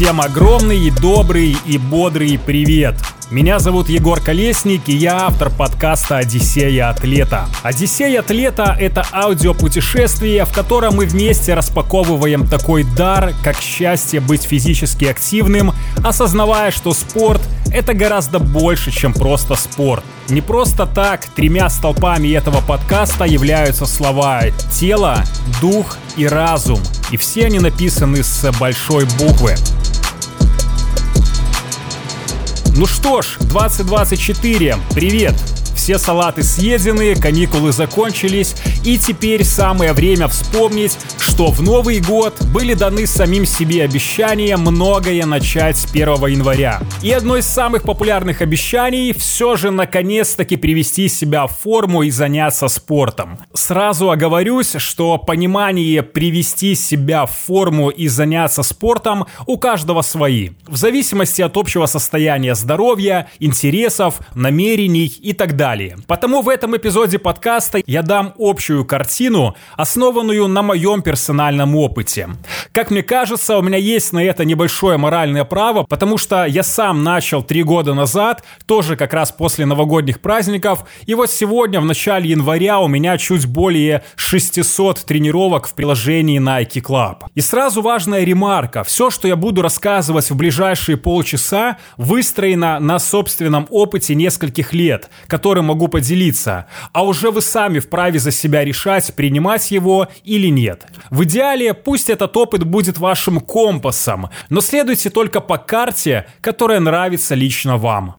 Всем огромный, добрый и бодрый привет! Меня зовут Егор Колесник, и я автор подкаста «Одиссея атлета». «Одиссея атлета» — это аудиопутешествие, в котором мы вместе распаковываем такой дар, как счастье быть физически активным, осознавая, что спорт — это гораздо больше, чем просто спорт. Не просто так тремя столпами этого подкаста являются слова «тело», «дух» и «разум», и все они написаны с большой буквы. Ну что ж, 2024, привет! Все салаты съедены, каникулы закончились, и теперь самое время вспомнить, что в Новый год были даны самим себе обещания многое начать с 1 января. И одно из самых популярных обещаний все же наконец-таки привести себя в форму и заняться спортом. Сразу оговорюсь, что понимание привести себя в форму и заняться спортом у каждого свои. В зависимости от общего состояния здоровья, интересов, намерений и так далее далее. Потому в этом эпизоде подкаста я дам общую картину, основанную на моем персональном опыте. Как мне кажется, у меня есть на это небольшое моральное право, потому что я сам начал три года назад, тоже как раз после новогодних праздников, и вот сегодня, в начале января, у меня чуть более 600 тренировок в приложении Nike Club. И сразу важная ремарка. Все, что я буду рассказывать в ближайшие полчаса, выстроено на собственном опыте нескольких лет, который которым могу поделиться, а уже вы сами вправе за себя решать, принимать его или нет. В идеале пусть этот опыт будет вашим компасом, но следуйте только по карте, которая нравится лично вам.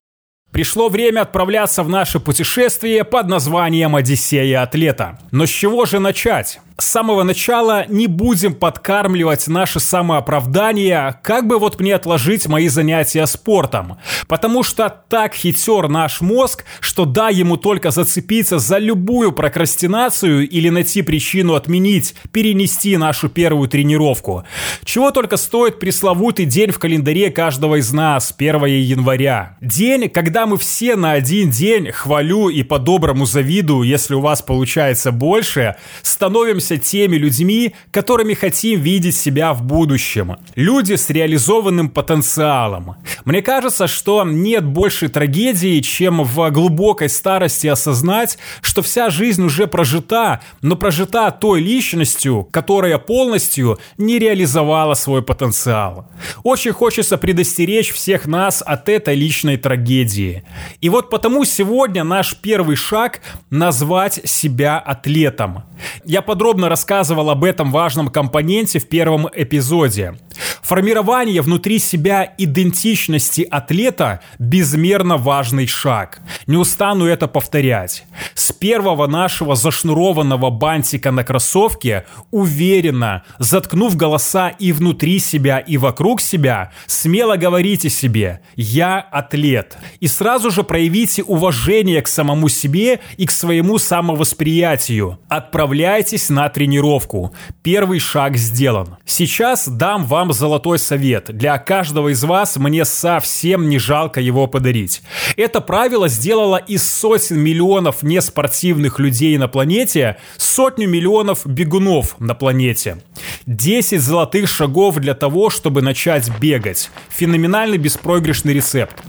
Пришло время отправляться в наше путешествие под названием «Одиссея атлета». Но с чего же начать? С самого начала не будем подкармливать наше самооправдание, как бы вот мне отложить мои занятия спортом. Потому что так хитер наш мозг, что да, ему только зацепиться за любую прокрастинацию или найти причину отменить, перенести нашу первую тренировку. Чего только стоит пресловутый день в календаре каждого из нас, 1 января. День, когда мы все на один день, хвалю и по-доброму завидую, если у вас получается больше, становимся становимся теми людьми, которыми хотим видеть себя в будущем. Люди с реализованным потенциалом. Мне кажется, что нет большей трагедии, чем в глубокой старости осознать, что вся жизнь уже прожита, но прожита той личностью, которая полностью не реализовала свой потенциал. Очень хочется предостеречь всех нас от этой личной трагедии. И вот потому сегодня наш первый шаг – назвать себя атлетом. Я подробно рассказывал об этом важном компоненте в первом эпизоде. Формирование внутри себя идентичности атлета – безмерно важный шаг. Не устану это повторять. С первого нашего зашнурованного бантика на кроссовке уверенно, заткнув голоса и внутри себя, и вокруг себя, смело говорите себе «Я атлет». И сразу же проявите уважение к самому себе и к своему самовосприятию. Отправляйтесь на тренировку. Первый шаг сделан. Сейчас дам вам золотой совет. Для каждого из вас мне совсем не жалко его подарить. Это правило сделало из сотен миллионов неспортивных людей на планете сотню миллионов бегунов на планете. 10 золотых шагов для того, чтобы начать бегать. Феноменальный беспроигрышный рецепт.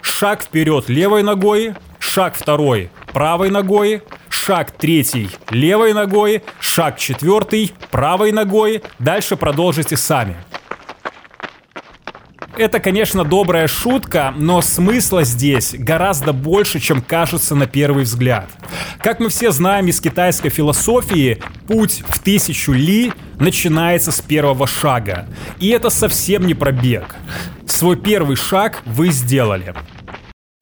Шаг вперед левой ногой, шаг второй правой ногой, шаг третий левой ногой, шаг четвертый правой ногой. Дальше продолжите сами. Это, конечно, добрая шутка, но смысла здесь гораздо больше, чем кажется на первый взгляд. Как мы все знаем из китайской философии, путь в тысячу ли начинается с первого шага. И это совсем не пробег. Свой первый шаг вы сделали.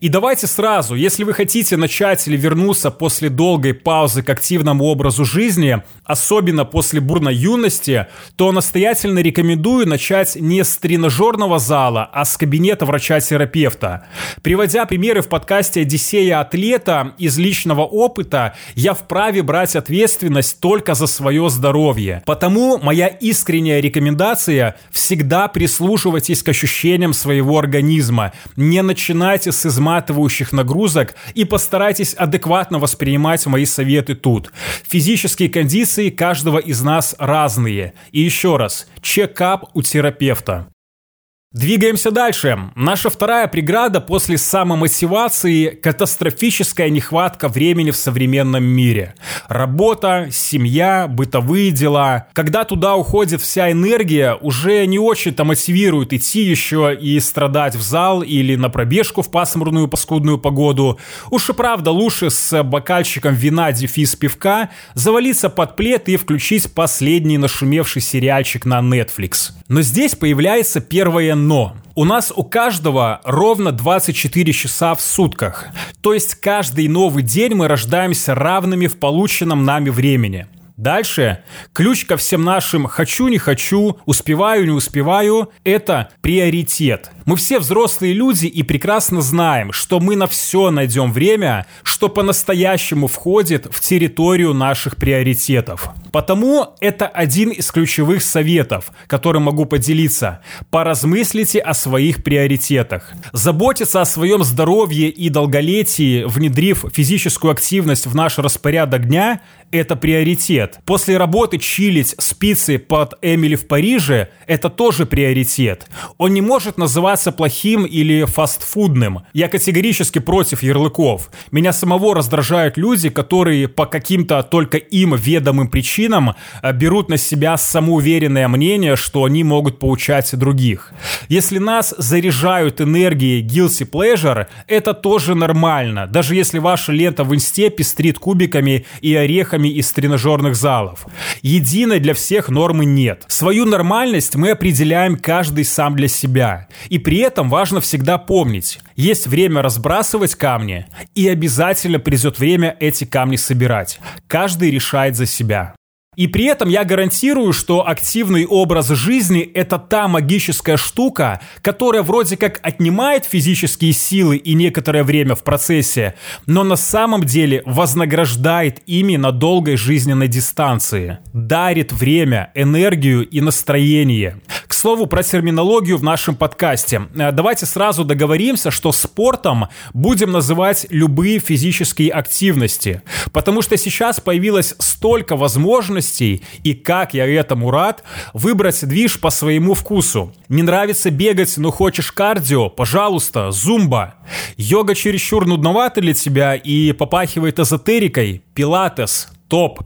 И давайте сразу, если вы хотите начать или вернуться после долгой паузы к активному образу жизни, особенно после бурной юности, то настоятельно рекомендую начать не с тренажерного зала, а с кабинета врача-терапевта. Приводя примеры в подкасте «Одиссея атлета» из личного опыта, я вправе брать ответственность только за свое здоровье. Потому моя искренняя рекомендация – всегда прислушивайтесь к ощущениям своего организма. Не начинайте с изматывания изматывающих нагрузок и постарайтесь адекватно воспринимать мои советы тут. Физические кондиции каждого из нас разные. И еще раз, чекап у терапевта. Двигаемся дальше. Наша вторая преграда после самомотивации – катастрофическая нехватка времени в современном мире. Работа, семья, бытовые дела. Когда туда уходит вся энергия, уже не очень-то мотивирует идти еще и страдать в зал или на пробежку в пасмурную паскудную погоду. Уж и правда лучше с бокальчиком вина дефис пивка завалиться под плед и включить последний нашумевший сериальчик на Netflix. Но здесь появляется первое но. У нас у каждого ровно 24 часа в сутках. То есть каждый новый день мы рождаемся равными в полученном нами времени. Дальше ключ ко всем нашим «хочу, не хочу», «успеваю, не успеваю» — это приоритет. Мы все взрослые люди и прекрасно знаем, что мы на все найдем время, что по-настоящему входит в территорию наших приоритетов. Потому это один из ключевых советов, которым могу поделиться. Поразмыслите о своих приоритетах. Заботиться о своем здоровье и долголетии, внедрив физическую активность в наш распорядок дня, это приоритет. После работы чилить с пиццей под Эмили в Париже – это тоже приоритет. Он не может называться плохим или фастфудным. Я категорически против ярлыков. Меня самого раздражают люди, которые по каким-то только им ведомым причинам э, берут на себя самоуверенное мнение, что они могут поучать других. Если нас заряжают энергией guilty pleasure, это тоже нормально. Даже если ваша лента в инсте пестрит кубиками и орехами из тренажерных залов. Единой для всех нормы нет. Свою нормальность мы определяем каждый сам для себя. И при этом важно всегда помнить, есть время разбрасывать камни, и обязательно придет время эти камни собирать. Каждый решает за себя. И при этом я гарантирую, что активный образ жизни – это та магическая штука, которая вроде как отнимает физические силы и некоторое время в процессе, но на самом деле вознаграждает ими на долгой жизненной дистанции. Дарит время, энергию и настроение. К слову про терминологию в нашем подкасте. Э, давайте сразу договоримся, что спортом будем называть любые физические активности, потому что сейчас появилось столько возможностей, возможностей, и как я этому рад, выбрать движ по своему вкусу. Не нравится бегать, но хочешь кардио? Пожалуйста, зумба. Йога чересчур нудновата для тебя и попахивает эзотерикой? Пилатес, топ.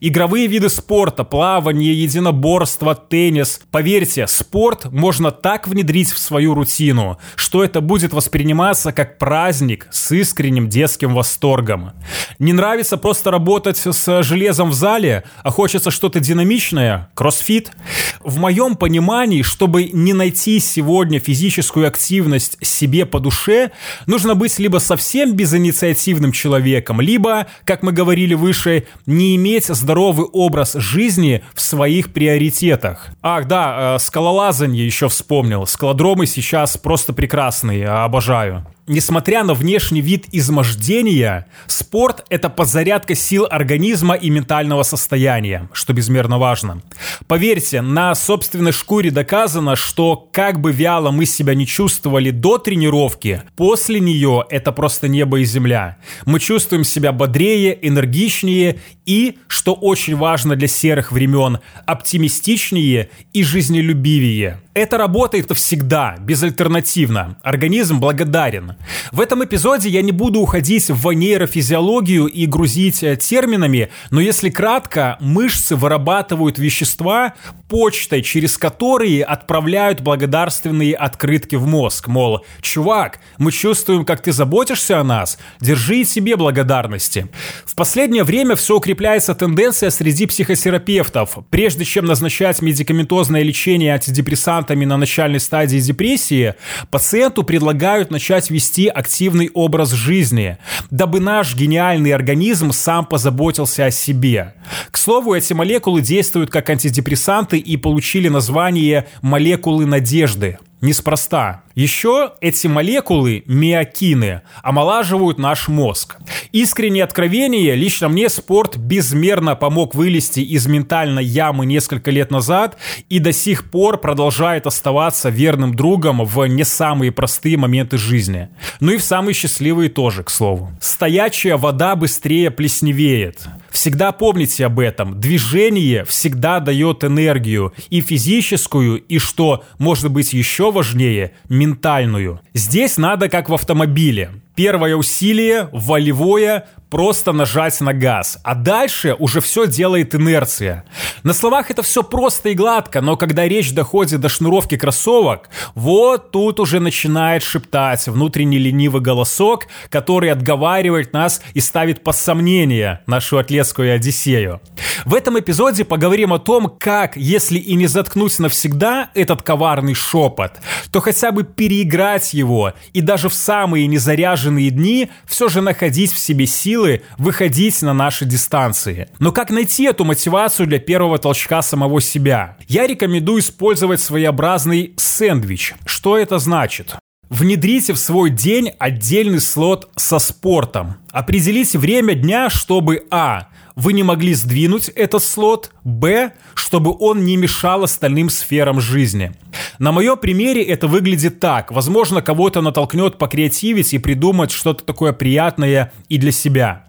Игровые виды спорта, плавание, единоборство, теннис. Поверьте, спорт можно так внедрить в свою рутину, что это будет восприниматься как праздник с искренним детским восторгом. Не нравится просто работать с железом в зале, а хочется что-то динамичное? Кроссфит? В моем понимании, чтобы не найти сегодня физическую активность себе по душе, нужно быть либо совсем безинициативным человеком, либо, как мы говорили выше, не иметь здоровый образ жизни в своих приоритетах. Ах, да, э, скалолазание еще вспомнил. Скалодромы сейчас просто прекрасные, обожаю. Несмотря на внешний вид измождения, спорт – это подзарядка сил организма и ментального состояния, что безмерно важно. Поверьте, на собственной шкуре доказано, что как бы вяло мы себя не чувствовали до тренировки, после нее это просто небо и земля. Мы чувствуем себя бодрее, энергичнее и, что очень важно для серых времен, оптимистичнее и жизнелюбивее. Это работает всегда, безальтернативно. Организм благодарен. В этом эпизоде я не буду уходить в нейрофизиологию и грузить э, терминами, но если кратко, мышцы вырабатывают вещества почтой, через которые отправляют благодарственные открытки в мозг. Мол, чувак, мы чувствуем, как ты заботишься о нас, держи себе благодарности. В последнее время все укрепляется тенденция среди психотерапевтов. Прежде чем назначать медикаментозное лечение антидепрессантов препаратами на начальной стадии депрессии, пациенту предлагают начать вести активный образ жизни, дабы наш гениальный организм сам позаботился о себе. К слову, эти молекулы действуют как антидепрессанты и получили название молекулы надежды. Неспроста. Еще эти молекулы, миокины, омолаживают наш мозг. Искреннее откровение, лично мне спорт безмерно помог вылезти из ментальной ямы несколько лет назад и до сих пор продолжает оставаться верным другом в не самые простые моменты жизни. Ну и в самые счастливые тоже, к слову. Стоячая вода быстрее плесневеет. Всегда помните об этом. Движение всегда дает энергию. И физическую, и что может быть еще важнее, ментальную. Здесь надо как в автомобиле. Первое усилие, волевое, просто нажать на газ. А дальше уже все делает инерция. На словах это все просто и гладко, но когда речь доходит до шнуровки кроссовок, вот тут уже начинает шептать внутренний ленивый голосок, который отговаривает нас и ставит под сомнение нашу атлетскую одиссею. В этом эпизоде поговорим о том, как, если и не заткнуть навсегда этот коварный шепот, то хотя бы переиграть его и даже в самые незаряженные дни все же находить в себе силы силы выходить на наши дистанции. Но как найти эту мотивацию для первого толчка самого себя? Я рекомендую использовать своеобразный сэндвич. Что это значит? Внедрите в свой день отдельный слот со спортом. Определите время дня, чтобы а вы не могли сдвинуть этот слот, б, чтобы он не мешал остальным сферам жизни. На моем примере это выглядит так. Возможно, кого-то натолкнет покреативить и придумать что-то такое приятное и для себя.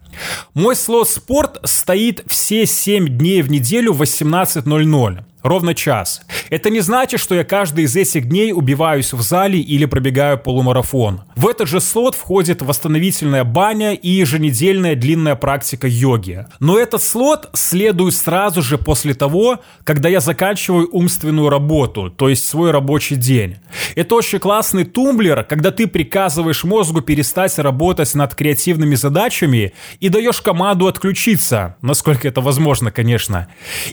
Мой слот спорт стоит все 7 дней в неделю в 18.00. Ровно час. Это не значит, что я каждый из этих дней убиваюсь в зале или пробегаю полумарафон. В этот же слот входит восстановительная баня и еженедельная длинная практика йоги. Но этот слот следует сразу же после того, когда я заканчиваю умственную работу, то есть свой рабочий день. Это очень классный тумблер, когда ты приказываешь мозгу перестать работать над креативными задачами и даешь команду отключиться, насколько это возможно, конечно.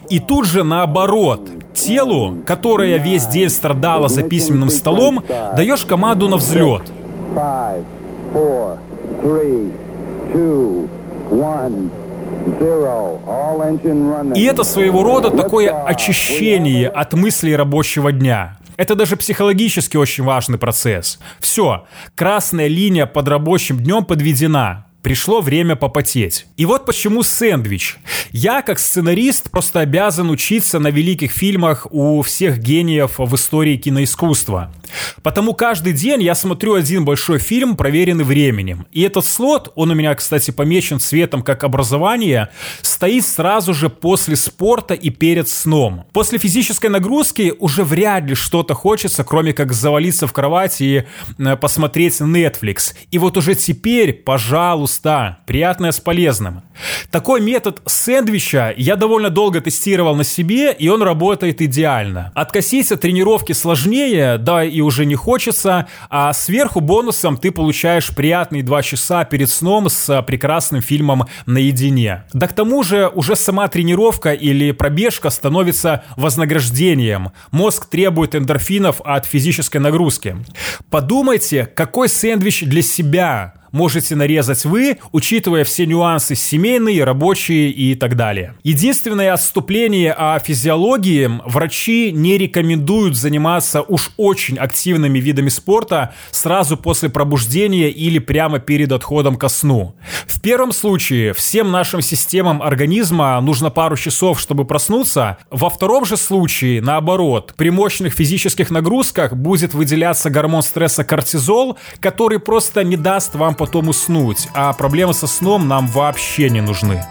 И тут же наоборот, вот, телу, которое весь день страдало за письменным столом, даешь команду на взлет. И это своего рода такое очищение от мыслей рабочего дня. Это даже психологически очень важный процесс. Все, красная линия под рабочим днем подведена пришло время попотеть. И вот почему сэндвич. Я, как сценарист, просто обязан учиться на великих фильмах у всех гениев в истории киноискусства. Потому каждый день я смотрю один большой фильм, проверенный временем. И этот слот, он у меня, кстати, помечен цветом как образование, стоит сразу же после спорта и перед сном. После физической нагрузки уже вряд ли что-то хочется, кроме как завалиться в кровать и э, посмотреть Netflix. И вот уже теперь, пожалуйста, проста, приятная с полезным. Такой метод сэндвича я довольно долго тестировал на себе, и он работает идеально. Откосить от тренировки сложнее, да и уже не хочется, а сверху бонусом ты получаешь приятные два часа перед сном с прекрасным фильмом наедине. Да к тому же уже сама тренировка или пробежка становится вознаграждением. Мозг требует эндорфинов от физической нагрузки. Подумайте, какой сэндвич для себя можете нарезать вы, учитывая все нюансы семейные, рабочие и так далее. Единственное отступление о физиологии врачи не рекомендуют заниматься уж очень активными видами спорта сразу после пробуждения или прямо перед отходом ко сну. В первом случае всем нашим системам организма нужно пару часов, чтобы проснуться. Во втором же случае, наоборот, при мощных физических нагрузках будет выделяться гормон стресса кортизол, который просто не даст вам потом уснуть, а проблемы со сном нам вообще не нужны.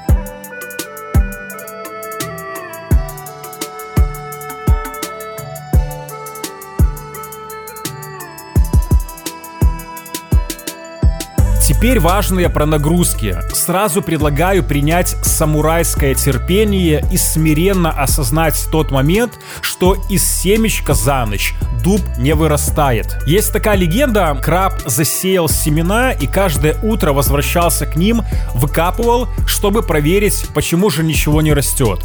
Теперь важные про нагрузки. Сразу предлагаю принять самурайское терпение и смиренно осознать тот момент, что из семечка за ночь дуб не вырастает. Есть такая легенда, краб засеял семена и каждое утро возвращался к ним, выкапывал, чтобы проверить, почему же ничего не растет.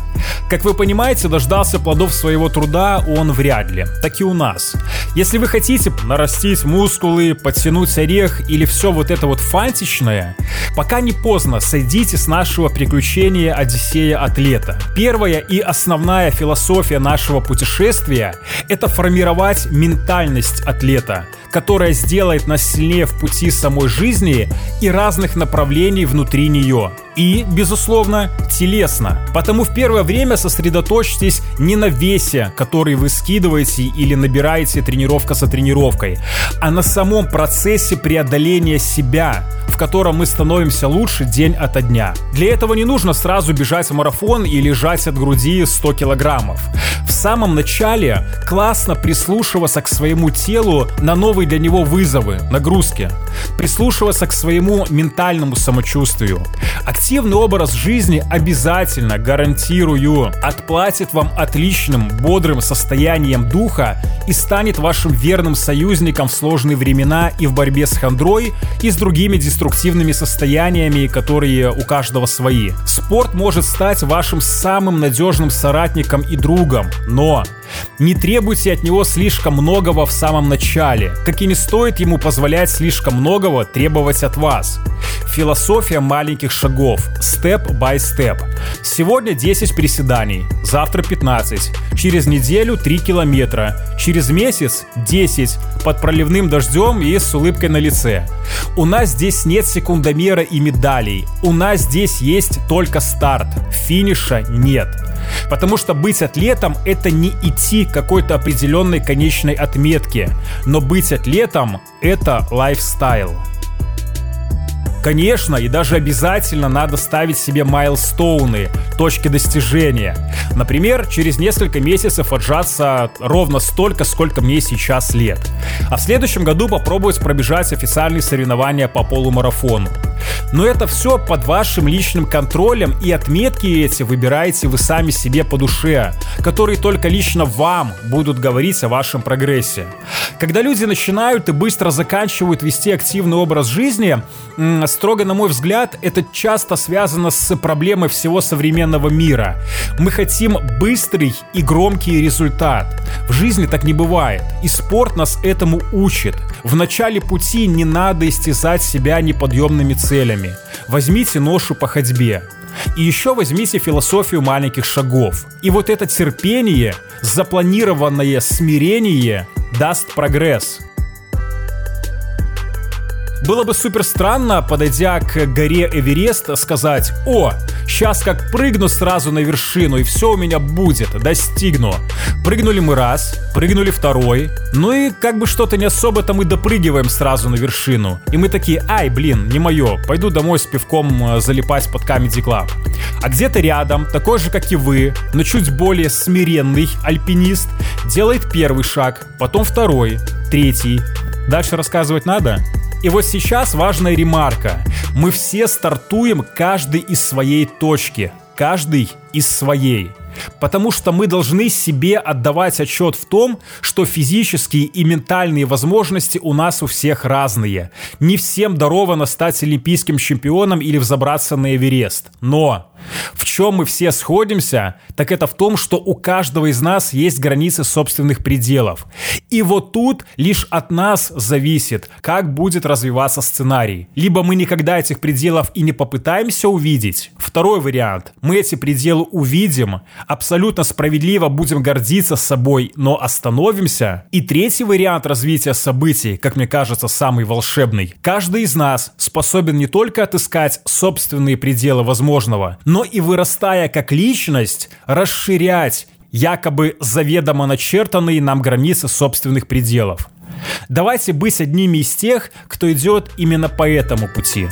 Как вы понимаете, дождался плодов своего труда он вряд ли. Так и у нас. Если вы хотите нарастить мускулы, подтянуть орех или все вот это вот фантичное, пока не поздно, сойдите с нашего приключения Одиссея Атлета. Первая и основная философия нашего путешествия — это формировать ментальность атлета, которая сделает нас сильнее в пути самой жизни и разных направлений внутри нее и, безусловно, телесно. Потому в первое время сосредоточьтесь не на весе, который вы скидываете или набираете тренировка за тренировкой, а на самом процессе преодоления себя, в котором мы становимся лучше день ото дня. Для этого не нужно сразу бежать в марафон и лежать от груди 100 килограммов. В самом начале классно прислушиваться к своему телу на новые для него вызовы, нагрузки. Прислушиваться к своему ментальному самочувствию. Активный образ жизни обязательно, гарантирую, отплатит вам отличным, бодрым состоянием духа и станет вашим верным союзником в сложные времена и в борьбе с хандрой и с другими деструктивными состояниями, которые у каждого свои. Спорт может стать вашим самым надежным соратником и другом, но не требуйте от него слишком многого в самом начале, как и не стоит ему позволять слишком многого требовать от вас. Философия маленьких шагов. Step by step. Сегодня 10 приседаний, завтра 15, через неделю 3 километра, через месяц 10, под проливным дождем и с улыбкой на лице. У нас здесь нет секундомера и медалей. У нас здесь есть только старт. Финиша нет. Потому что быть атлетом — это не идти к какой-то определенной конечной отметке, но быть атлетом — это лайфстайл. Конечно, и даже обязательно надо ставить себе майлстоуны, точки достижения. Например, через несколько месяцев отжаться ровно столько, сколько мне сейчас лет. А в следующем году попробовать пробежать официальные соревнования по полумарафону. Но это все под вашим личным контролем, и отметки эти выбираете вы сами себе по душе, которые только лично вам будут говорить о вашем прогрессе. Когда люди начинают и быстро заканчивают вести активный образ жизни, строго на мой взгляд, это часто связано с проблемой всего современного мира. Мы хотим быстрый и громкий результат. В жизни так не бывает, и спорт нас этому учит. В начале пути не надо истязать себя неподъемными целями. Возьмите ношу по ходьбе. И еще возьмите философию маленьких шагов. И вот это терпение, запланированное смирение даст прогресс. Было бы супер странно, подойдя к горе Эверест, сказать «О, сейчас как прыгну сразу на вершину, и все у меня будет, достигну». Прыгнули мы раз, прыгнули второй, ну и как бы что-то не особо-то мы допрыгиваем сразу на вершину. И мы такие «Ай, блин, не мое, пойду домой с пивком э, залипать под Comedy Club». А где-то рядом, такой же как и вы, но чуть более смиренный альпинист, делает первый шаг, потом второй, третий. Дальше рассказывать надо? И вот сейчас важная ремарка. Мы все стартуем каждый из своей точки, каждый из своей. Потому что мы должны себе отдавать отчет в том, что физические и ментальные возможности у нас у всех разные. Не всем даровано стать олимпийским чемпионом или взобраться на Эверест. Но в чем мы все сходимся, так это в том, что у каждого из нас есть границы собственных пределов. И вот тут лишь от нас зависит, как будет развиваться сценарий. Либо мы никогда этих пределов и не попытаемся увидеть. Второй вариант. Мы эти пределы увидим, абсолютно справедливо будем гордиться собой, но остановимся. И третий вариант развития событий, как мне кажется, самый волшебный. Каждый из нас способен не только отыскать собственные пределы возможного, но и вырастая как личность, расширять якобы заведомо начертанные нам границы собственных пределов. Давайте быть одними из тех, кто идет именно по этому пути.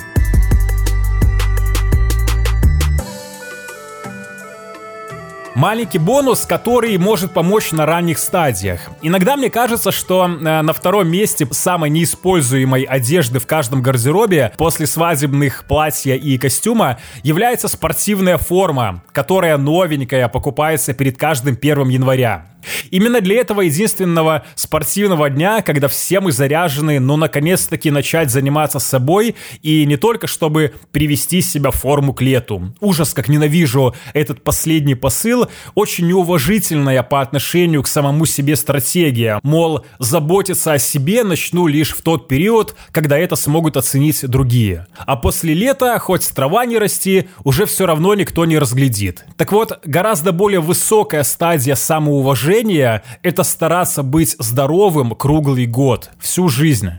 Маленький бонус, который может помочь на ранних стадиях. Иногда мне кажется, что э, на втором месте самой неиспользуемой одежды в каждом гардеробе после свадебных платья и костюма является спортивная форма, которая новенькая покупается перед каждым первым января. Именно для этого единственного спортивного дня, когда все мы заряжены, но наконец-таки начать заниматься собой, и не только чтобы привести себя в форму к лету. Ужас, как ненавижу этот последний посыл, очень неуважительная по отношению к самому себе стратегия. Мол, заботиться о себе начну лишь в тот период, когда это смогут оценить другие. А после лета, хоть трава не расти, уже все равно никто не разглядит. Так вот, гораздо более высокая стадия самоуважения движение — это стараться быть здоровым круглый год, всю жизнь.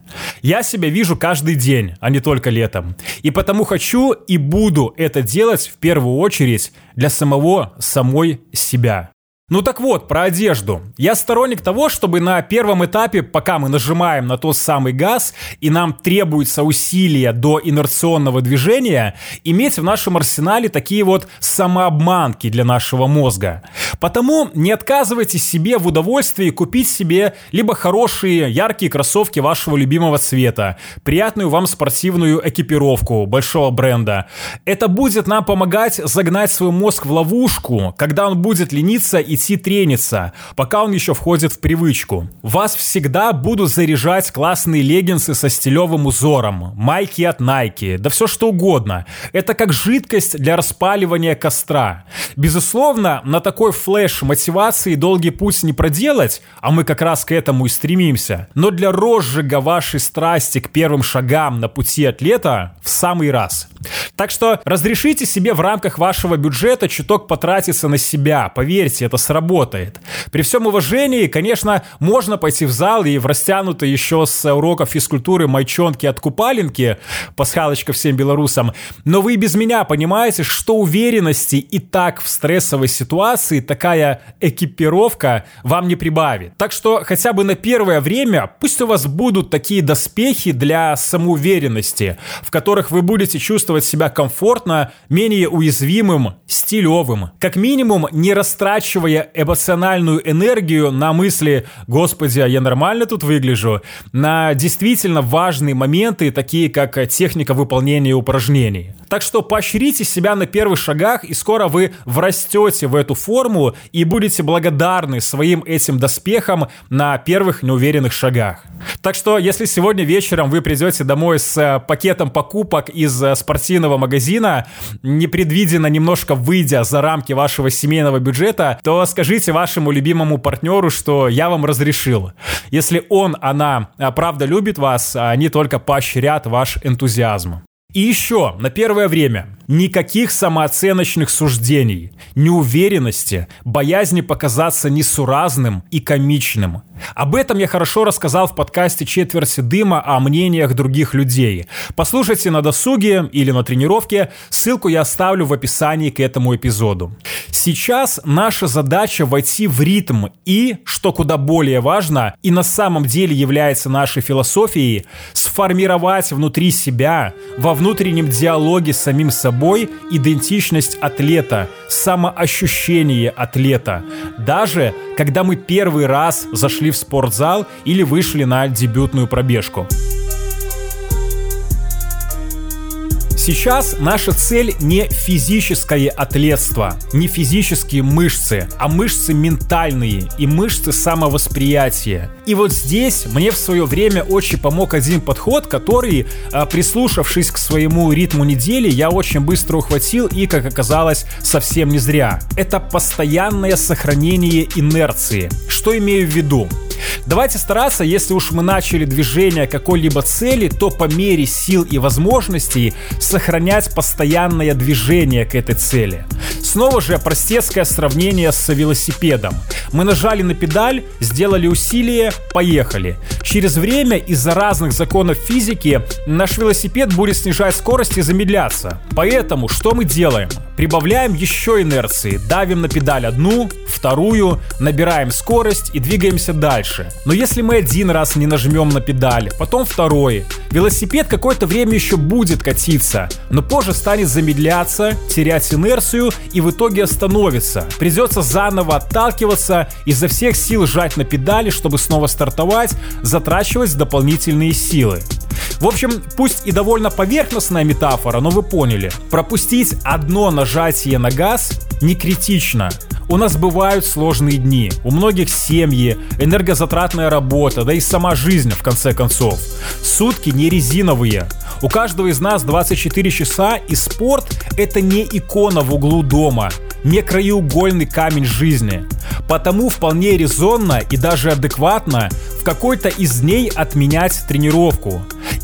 Я себя вижу каждый день, а не только летом. И потому хочу и буду это делать в первую очередь для самого, самой себя. Ну так вот, про одежду. Я сторонник того, чтобы на первом этапе, пока мы нажимаем на тот самый газ, и нам требуется усилие до инерционного движения, иметь в нашем арсенале такие вот самообманки для нашего мозга. Потому не отказывайте себе в удовольствии купить себе либо хорошие, яркие кроссовки вашего любимого цвета, приятную вам спортивную экипировку большого бренда. Это будет нам помогать загнать свой мозг в ловушку, когда он будет лениться и идти трениться, пока он еще входит в привычку. Вас всегда будут заряжать классные леггинсы со стилевым узором, майки от Nike, да все что угодно. Это как жидкость для распаливания костра. Безусловно, на такой флеш мотивации долгий путь не проделать, а мы как раз к этому и стремимся. Но для розжига вашей страсти к первым шагам на пути атлета в самый раз. Так что разрешите себе в рамках вашего бюджета чуток потратиться на себя. Поверьте, это сработает. При всем уважении, конечно, можно пойти в зал и в растянутой еще с уроков физкультуры майчонки от купалинки, пасхалочка всем белорусам, но вы без меня понимаете, что уверенности и так в стрессовой ситуации такая экипировка вам не прибавит. Так что хотя бы на первое время пусть у вас будут такие доспехи для самоуверенности, в которых вы будете чувствовать себя комфортно, менее уязвимым, стилевым. Как минимум, не растрачивая эмоциональную энергию на мысли «Господи, а я нормально тут выгляжу», на действительно важные моменты, такие как техника выполнения упражнений. Так что поощрите себя на первых шагах, и скоро вы врастете в эту форму и будете благодарны своим этим доспехам на первых неуверенных шагах. Так что, если сегодня вечером вы придете домой с э, пакетом покупок из э, спортивного магазина, непредвиденно немножко выйдя за рамки вашего семейного бюджета, то скажите вашему любимому партнеру, что я вам разрешил. Если он, она э, правда любит вас, а они только поощрят ваш энтузиазм. И еще, на первое время, никаких самооценочных суждений, неуверенности, боязни показаться несуразным и комичным. Об этом я хорошо рассказал в подкасте «Четверти дыма» о мнениях других людей. Послушайте на досуге или на тренировке, ссылку я оставлю в описании к этому эпизоду. Сейчас наша задача войти в ритм и, что куда более важно, и на самом деле является нашей философией, сформировать внутри себя, во внутреннем диалоге с самим собой идентичность атлета, самоощущение атлета. Даже когда мы первый раз зашли в спортзал или вышли на дебютную пробежку. Сейчас наша цель не физическое атлетство, не физические мышцы, а мышцы ментальные и мышцы самовосприятия. И вот здесь мне в свое время очень помог один подход, который, а, прислушавшись к своему ритму недели, я очень быстро ухватил и, как оказалось, совсем не зря. Это постоянное сохранение инерции. Что имею в виду? Давайте стараться, если уж мы начали движение какой-либо цели, то по мере сил и возможностей сохранять постоянное движение к этой цели. Снова же простецкое сравнение с велосипедом. Мы нажали на педаль, сделали усилие, поехали. Через время из-за разных законов физики наш велосипед будет снижать скорость и замедляться. Поэтому что мы делаем? Прибавляем еще инерции, давим на педаль одну, вторую, набираем скорость и двигаемся дальше. Но если мы один раз не нажмем на педаль, потом второй, велосипед какое-то время еще будет катиться, но позже станет замедляться, терять инерцию и в итоге остановится. Придется заново отталкиваться, изо всех сил жать на педали, чтобы снова стартовать, затрачивать дополнительные силы. В общем, пусть и довольно поверхностная метафора, но вы поняли. Пропустить одно нажатие на газ не критично. У нас бывают сложные дни, у многих семьи, энергозатратная работа, да и сама жизнь в конце концов. Сутки не резиновые. У каждого из нас 24 часа, и спорт — это не икона в углу дома, не краеугольный камень жизни. Потому вполне резонно и даже адекватно в какой-то из дней отменять тренировку.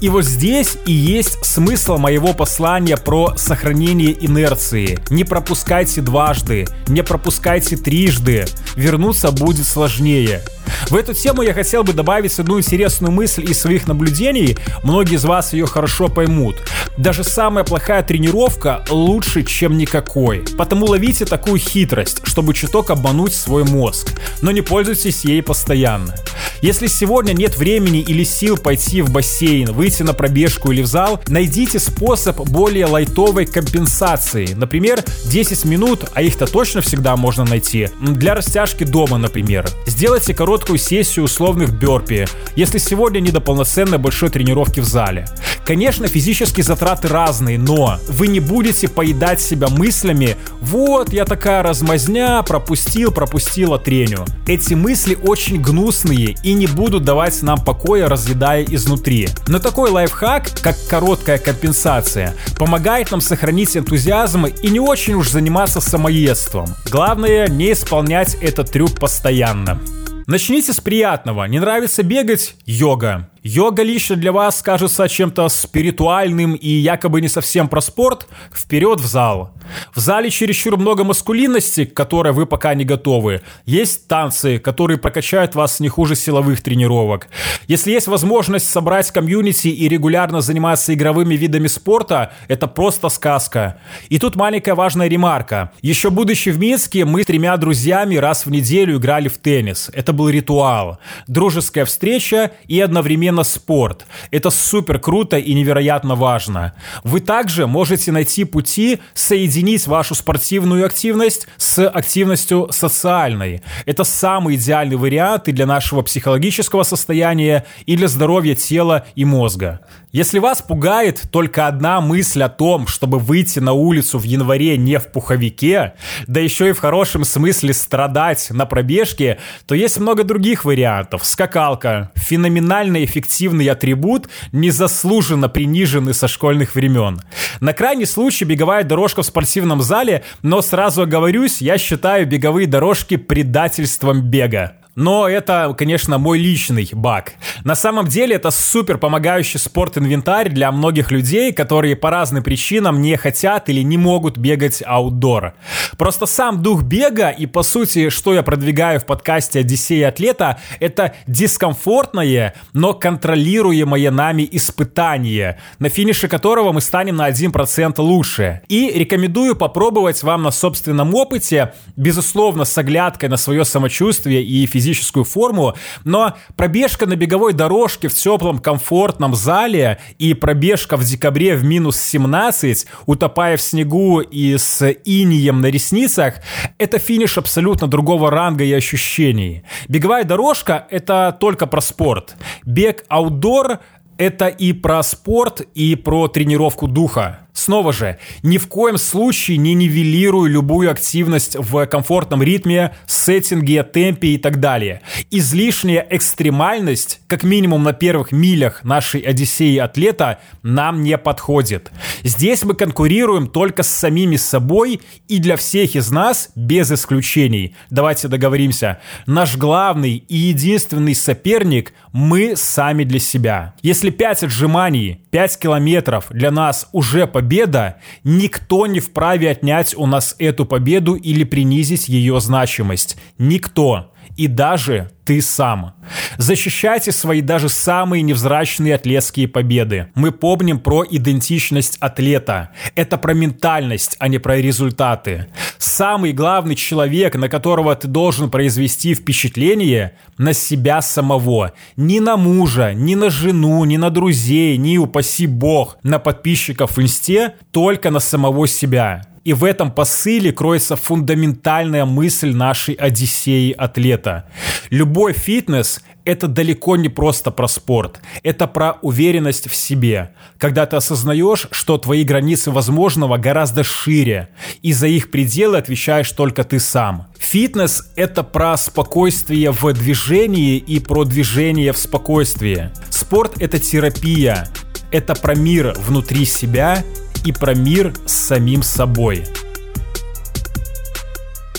Вот здесь и есть смысл моего послания про сохранение инерции. Не пропускайте дважды, не пропускайте трижды. Вернуться будет сложнее. В эту тему я хотел бы добавить одну интересную мысль из своих наблюдений. Многие из вас ее хорошо поймут. Даже самая плохая тренировка лучше, чем никакой. Потому ловите такую хитрость, чтобы чуток обмануть свой мозг, но не пользуйтесь ей постоянно. Если сегодня нет времени или сил пойти в бассейн, выйти на пробежку или в зал, найдите способ более лайтовой компенсации. Например, 10 минут, а их-то точно всегда можно найти, для растяжки дома, например. Сделайте короткую сессию условных бёрпи, если сегодня не до полноценной большой тренировки в зале. Конечно, физические затраты разные, но вы не будете поедать себя мыслями «Вот, я такая размазня, пропустил, пропустила треню». Эти мысли очень гнусные и не будут давать нам покоя, разъедая изнутри. Но такой лайфхак, как короткая компенсация, помогает нам сохранить энтузиазм и не очень уж заниматься самоедством. Главное не исполнять этот трюк постоянно. Начните с приятного. Не нравится бегать? Йога. Йога лично для вас кажется чем-то спиритуальным и якобы не совсем про спорт? Вперед в зал. В зале чересчур много маскулинности, к которой вы пока не готовы. Есть танцы, которые прокачают вас не хуже силовых тренировок. Если есть возможность собрать комьюнити и регулярно заниматься игровыми видами спорта, это просто сказка. И тут маленькая важная ремарка. Еще будучи в Минске, мы с тремя друзьями раз в неделю играли в теннис. Это был ритуал. Дружеская встреча и одновременно именно спорт. Это супер круто и невероятно важно. Вы также можете найти пути соединить вашу спортивную активность с активностью социальной. Это самый идеальный вариант и для нашего психологического состояния, и для здоровья тела и мозга. Если вас пугает только одна мысль о том, чтобы выйти на улицу в январе не в пуховике, да еще и в хорошем смысле страдать на пробежке, то есть много других вариантов. Скакалка – феноменально эффективный атрибут, незаслуженно приниженный со школьных времен. На крайний случай беговая дорожка в спортивном зале, но сразу оговорюсь, я считаю беговые дорожки предательством бега. Но это, конечно, мой личный баг. На самом деле это супер помогающий спорт-инвентарь для многих людей, которые по разным причинам не хотят или не могут бегать аутдор. Просто сам дух бега и, по сути, что я продвигаю в подкасте «Одиссея атлета», это дискомфортное, но контролируемое нами испытание, на финише которого мы станем на 1% лучше. И рекомендую попробовать вам на собственном опыте, безусловно, с оглядкой на свое самочувствие и физическое физическую форму, но пробежка на беговой дорожке в теплом комфортном зале и пробежка в декабре в минус 17, утопая в снегу и с инием на ресницах, это финиш абсолютно другого ранга и ощущений. Беговая дорожка — это только про спорт. Бег аутдор — это и про спорт, и про тренировку духа. Снова же, ни в коем случае не нивелирую любую активность в комфортном ритме, сеттинге, темпе и так далее. Излишняя экстремальность, как минимум на первых милях нашей Одиссеи атлета, нам не подходит. Здесь мы конкурируем только с самими собой и для всех из нас без исключений. Давайте договоримся. Наш главный и единственный соперник – мы сами для себя. Если 5 отжиманий, 5 километров для нас уже победа, никто не вправе отнять у нас эту победу или принизить ее значимость. Никто. И даже ты сам. Защищайте свои даже самые невзрачные атлетские победы. Мы помним про идентичность атлета. Это про ментальность, а не про результаты. Самый главный человек, на которого ты должен произвести впечатление, на себя самого. Ни на мужа, ни на жену, ни на друзей, ни, упаси бог, на подписчиков в инсте, только на самого себя. И в этом посыле кроется фундаментальная мысль нашей Одиссеи атлета. Любой фитнес – это далеко не просто про спорт. Это про уверенность в себе. Когда ты осознаешь, что твои границы возможного гораздо шире, и за их пределы отвечаешь только ты сам. Фитнес – это про спокойствие в движении и про движение в спокойствии. Спорт – это терапия. Это про мир внутри себя и про мир с самим собой.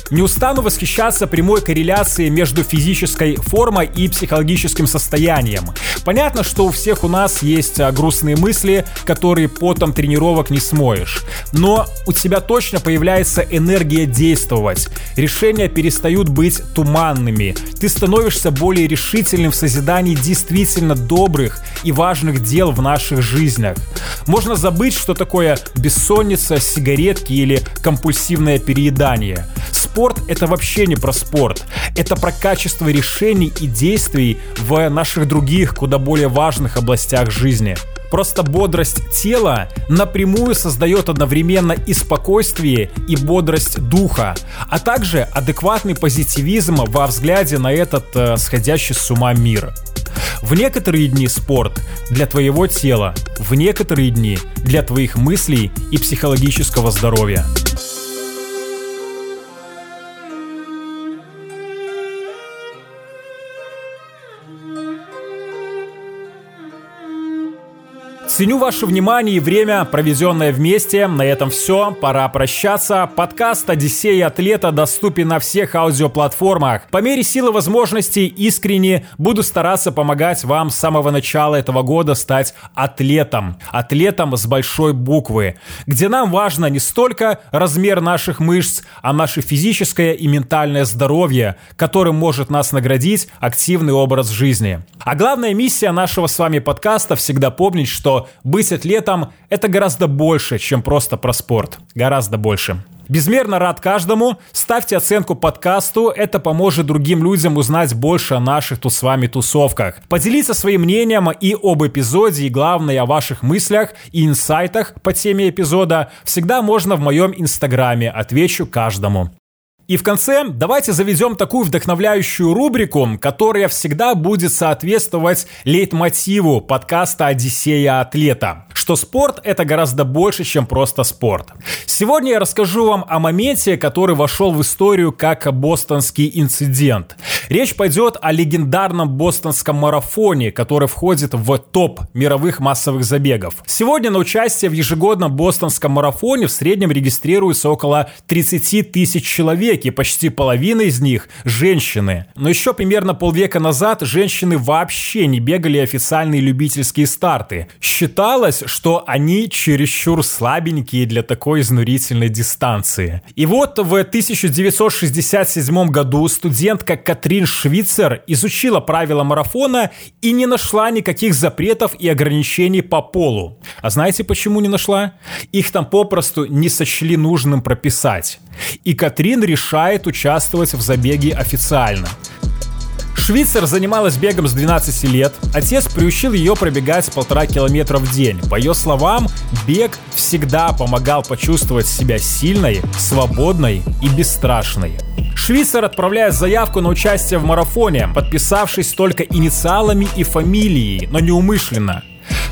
Не устану восхищаться прямой корреляцией между физической формой и психологическим состоянием. Понятно, что у всех у нас есть а, грустные мысли, которые потом тренировок не смоешь. Но у тебя точно появляется энергия действовать. Решения перестают быть туманными. Ты становишься более решительным в созидании действительно добрых и важных дел в наших жизнях. Можно забыть, что такое бессонница, сигаретки или компульсивное переедание. Спорт — это вообще не про спорт. Это про качество решений и действий в наших других, куда более важных областях жизни. Просто бодрость тела напрямую создает одновременно и спокойствие, и бодрость духа, а также адекватный позитивизм во взгляде на этот э, сходящий с ума мир. В некоторые дни спорт для твоего тела, в некоторые дни для твоих мыслей и психологического здоровья. Ценю ваше внимание и время, проведенное вместе. На этом все. Пора прощаться. Подкаст «Одиссея атлета» доступен на всех аудиоплатформах. По мере силы возможностей искренне буду стараться помогать вам с самого начала этого года стать атлетом. Атлетом с большой буквы. Где нам важно не столько размер наших мышц, а наше физическое и ментальное здоровье, которым может нас наградить активный образ жизни. А главная миссия нашего с вами подкаста всегда помнить, что быть атлетом – это гораздо больше, чем просто про спорт. Гораздо больше. Безмерно рад каждому. Ставьте оценку подкасту. Это поможет другим людям узнать больше о наших тут с вами тусовках. Поделиться своим мнением и об эпизоде, и главное о ваших мыслях и инсайтах по теме эпизода всегда можно в моем инстаграме. Отвечу каждому. И в конце давайте заведем такую вдохновляющую рубрику, которая всегда будет соответствовать лейтмотиву подкаста «Одиссея атлета», что спорт — это гораздо больше, чем просто спорт. Сегодня я расскажу вам о моменте, который вошел в историю как бостонский инцидент. Речь пойдет о легендарном бостонском марафоне, который входит в топ мировых массовых забегов. Сегодня на участие в ежегодном бостонском марафоне в среднем регистрируется около 30 тысяч человек, веке почти половина из них – женщины. Но еще примерно полвека назад женщины вообще не бегали официальные любительские старты. Считалось, что они чересчур слабенькие для такой изнурительной дистанции. И вот в 1967 году студентка Катрин Швицер изучила правила марафона и не нашла никаких запретов и ограничений по полу. А знаете, почему не нашла? Их там попросту не сочли нужным прописать. И Катрин решает участвовать в забеге официально. Швейцар занималась бегом с 12 лет. Отец приучил ее пробегать полтора километра в день. По ее словам, бег всегда помогал почувствовать себя сильной, свободной и бесстрашной. Швейцар отправляет заявку на участие в марафоне, подписавшись только инициалами и фамилией, но неумышленно.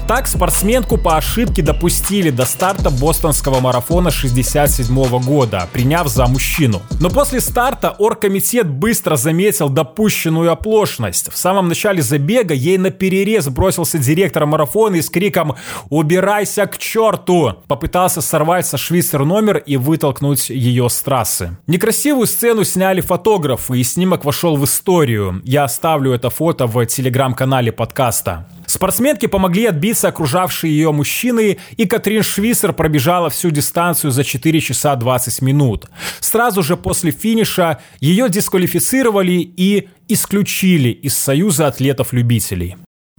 Так спортсменку по ошибке допустили до старта бостонского марафона 67 года, приняв за мужчину. Но после старта оргкомитет быстро заметил допущенную оплошность. В самом начале забега ей на перерез бросился директор марафона и с криком «Убирайся к черту!» Попытался сорвать со швейцар номер и вытолкнуть ее с трассы. Некрасивую сцену сняли фотографы, и снимок вошел в историю. Я оставлю это фото в телеграм-канале подкаста. Спортсменке помогли отбиться окружавшие ее мужчины, и Катрин Швиссер пробежала всю дистанцию за 4 часа 20 минут. Сразу же после финиша ее дисквалифицировали и исключили из Союза атлетов-любителей.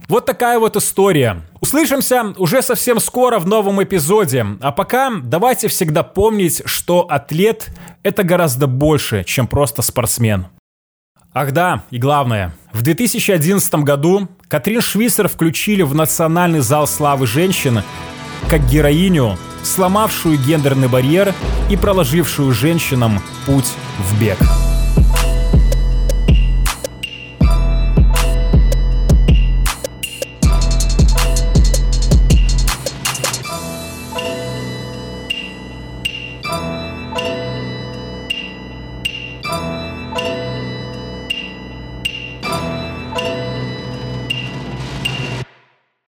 Вот такая вот история. Услышимся уже совсем скоро в новом эпизоде. А пока давайте всегда помнить, что атлет – это гораздо больше, чем просто спортсмен. Ах да, и главное, в 2011 году Катрин Швиссер включили в Национальный зал славы женщин как героиню, сломавшую гендерный барьер и проложившую женщинам путь в бег.